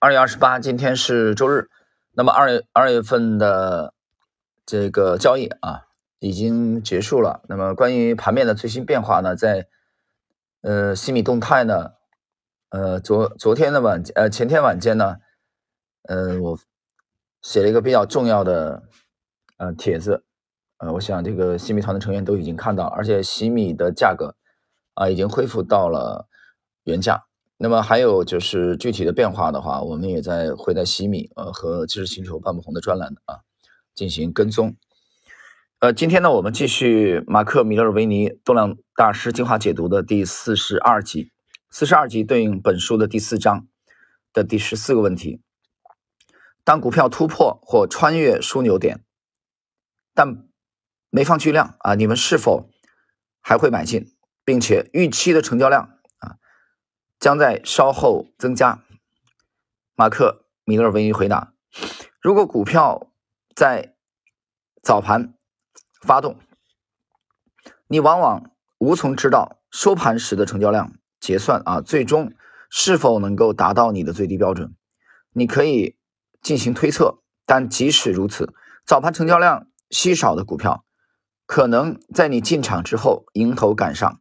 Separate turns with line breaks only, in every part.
二月二十八，今天是周日。那么二月二月份的这个交易啊，已经结束了。那么关于盘面的最新变化呢，在呃西米动态呢，呃昨昨天的晚呃前天晚间呢，呃我写了一个比较重要的呃帖子，呃我想这个西米团的成员都已经看到，而且西米的价格啊已经恢复到了原价。那么还有就是具体的变化的话，我们也在会在西米呃和知识星球半不红的专栏啊进行跟踪。呃，今天呢，我们继续马克米勒尔维尼动量大师精华解读的第四十二集，四十二集对应本书的第四章的第十四个问题：当股票突破或穿越枢纽点，但没放巨量啊，你们是否还会买进，并且预期的成交量？将在稍后增加。马克·米勒文一回答：“如果股票在早盘发动，你往往无从知道收盘时的成交量结算啊，最终是否能够达到你的最低标准。你可以进行推测，但即使如此，早盘成交量稀少的股票可能在你进场之后迎头赶上。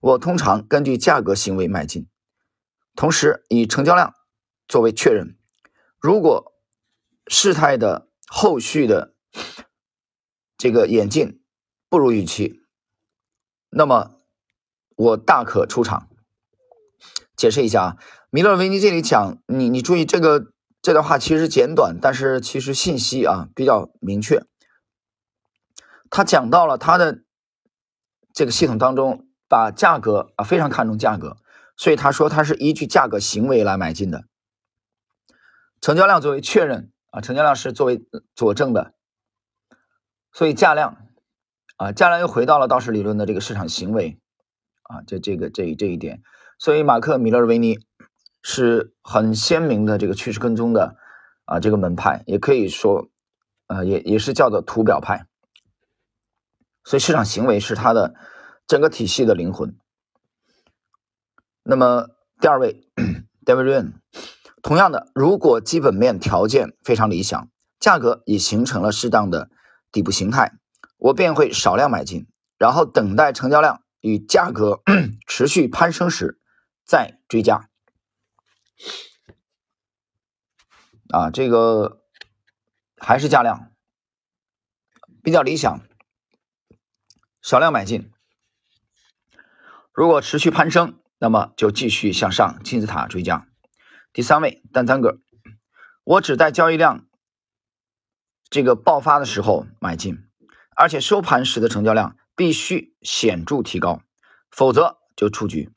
我通常根据价格行为买进。”同时以成交量作为确认，如果事态的后续的这个演进不如预期，那么我大可出场。解释一下啊，米勒维尼这里讲，你你注意这个这段话其实简短，但是其实信息啊比较明确。他讲到了他的这个系统当中，把价格啊非常看重价格。所以他说他是依据价格行为来买进的，成交量作为确认啊，成交量是作为佐证的，所以价量啊，价量又回到了道氏理论的这个市场行为啊，这这个这这一点，所以马克米勒维尼是很鲜明的这个趋势跟踪的啊这个门派，也可以说啊也也是叫做图表派，所以市场行为是它的整个体系的灵魂。那么第二位，David Ryan，同样的，如果基本面条件非常理想，价格已形成了适当的底部形态，我便会少量买进，然后等待成交量与价格 持续攀升时再追加。啊，这个还是加量，比较理想，少量买进，如果持续攀升。那么就继续向上金字塔追加。第三位，单三个，我只在交易量这个爆发的时候买进，而且收盘时的成交量必须显著提高，否则就出局，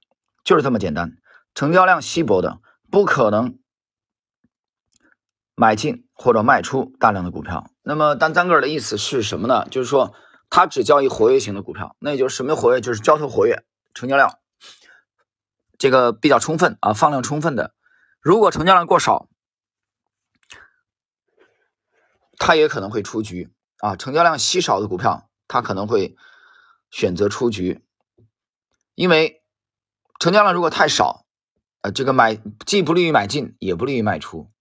就是这么简单。成交量稀薄的不可能买进或者卖出大量的股票。那么单三个的意思是什么呢？就是说他只交易活跃型的股票，那也就是什么活跃？就是交投活跃，成交量。这个比较充分啊，放量充分的。如果成交量过少，它也可能会出局啊。成交量稀少的股票，它可能会选择出局，因为成交量如果太少，呃，这个买既不利于买进，也不利于卖出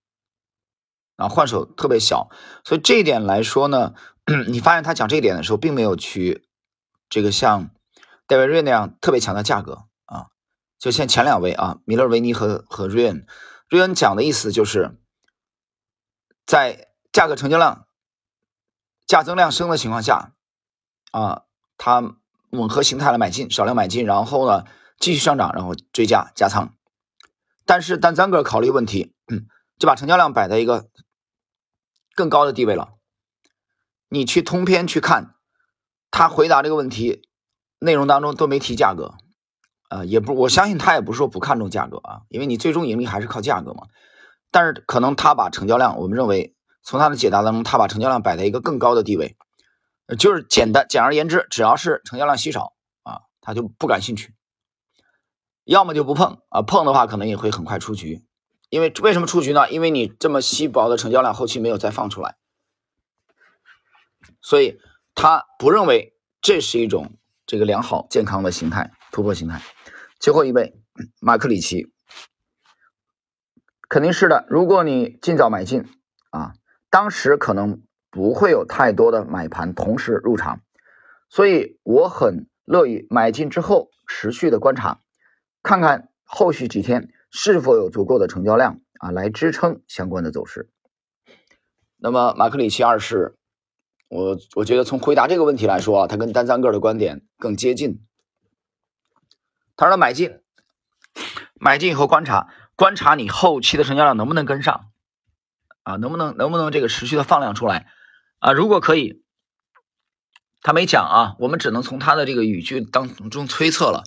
啊，换手特别小。所以这一点来说呢，你发现他讲这一点的时候，并没有去这个像戴维瑞那样特别强的价格。就像前两位啊，米勒维尼和和瑞恩，瑞恩讲的意思就是，在价格成交量价增量升的情况下，啊，它吻合形态来买进，少量买进，然后呢继续上涨，然后追加加仓。但是单三个考虑问题，就把成交量摆在一个更高的地位了。你去通篇去看，他回答这个问题内容当中都没提价格。啊，也不，我相信他也不是说不看重价格啊，因为你最终盈利还是靠价格嘛。但是可能他把成交量，我们认为从他的解答当中，他把成交量摆在一个更高的地位，就是简单，简而言之，只要是成交量稀少啊，他就不感兴趣，要么就不碰啊，碰的话可能也会很快出局。因为为什么出局呢？因为你这么稀薄的成交量，后期没有再放出来，所以他不认为这是一种这个良好健康的形态，突破形态。最后一位，马克里奇肯定是的。如果你尽早买进啊，当时可能不会有太多的买盘同时入场，所以我很乐意买进之后持续的观察，看看后续几天是否有足够的成交量啊来支撑相关的走势。那么马克里奇二世，我我觉得从回答这个问题来说啊，他跟丹赞格尔的观点更接近。他说买进，买进以后观察，观察你后期的成交量能不能跟上，啊，能不能能不能这个持续的放量出来，啊，如果可以，他没讲啊，我们只能从他的这个语句当中推测了。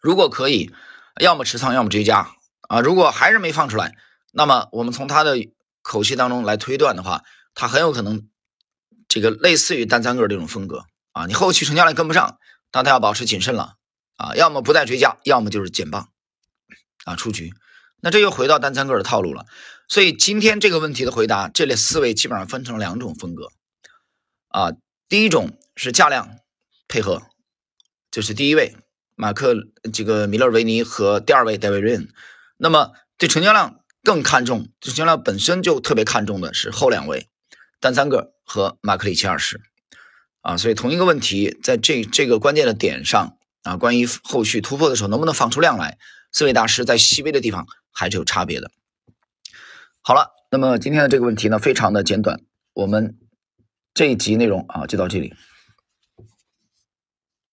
如果可以，要么持仓，要么追加，啊，如果还是没放出来，那么我们从他的口气当中来推断的话，他很有可能这个类似于单三个这种风格，啊，你后期成交量跟不上，那他要保持谨慎了。啊，要么不再追加，要么就是减磅，啊，出局。那这又回到单三个的套路了。所以今天这个问题的回答，这类思维基本上分成两种风格。啊，第一种是价量配合，就是第一位马克这个米勒维尼和第二位戴维瑞恩。那么对成交量更看重，成交量本身就特别看重的是后两位单三个和马克里奇二世。啊，所以同一个问题，在这这个关键的点上。啊，关于后续突破的时候能不能放出量来，四位大师在细微的地方还是有差别的。好了，那么今天的这个问题呢，非常的简短，我们这一集内容啊就到这里。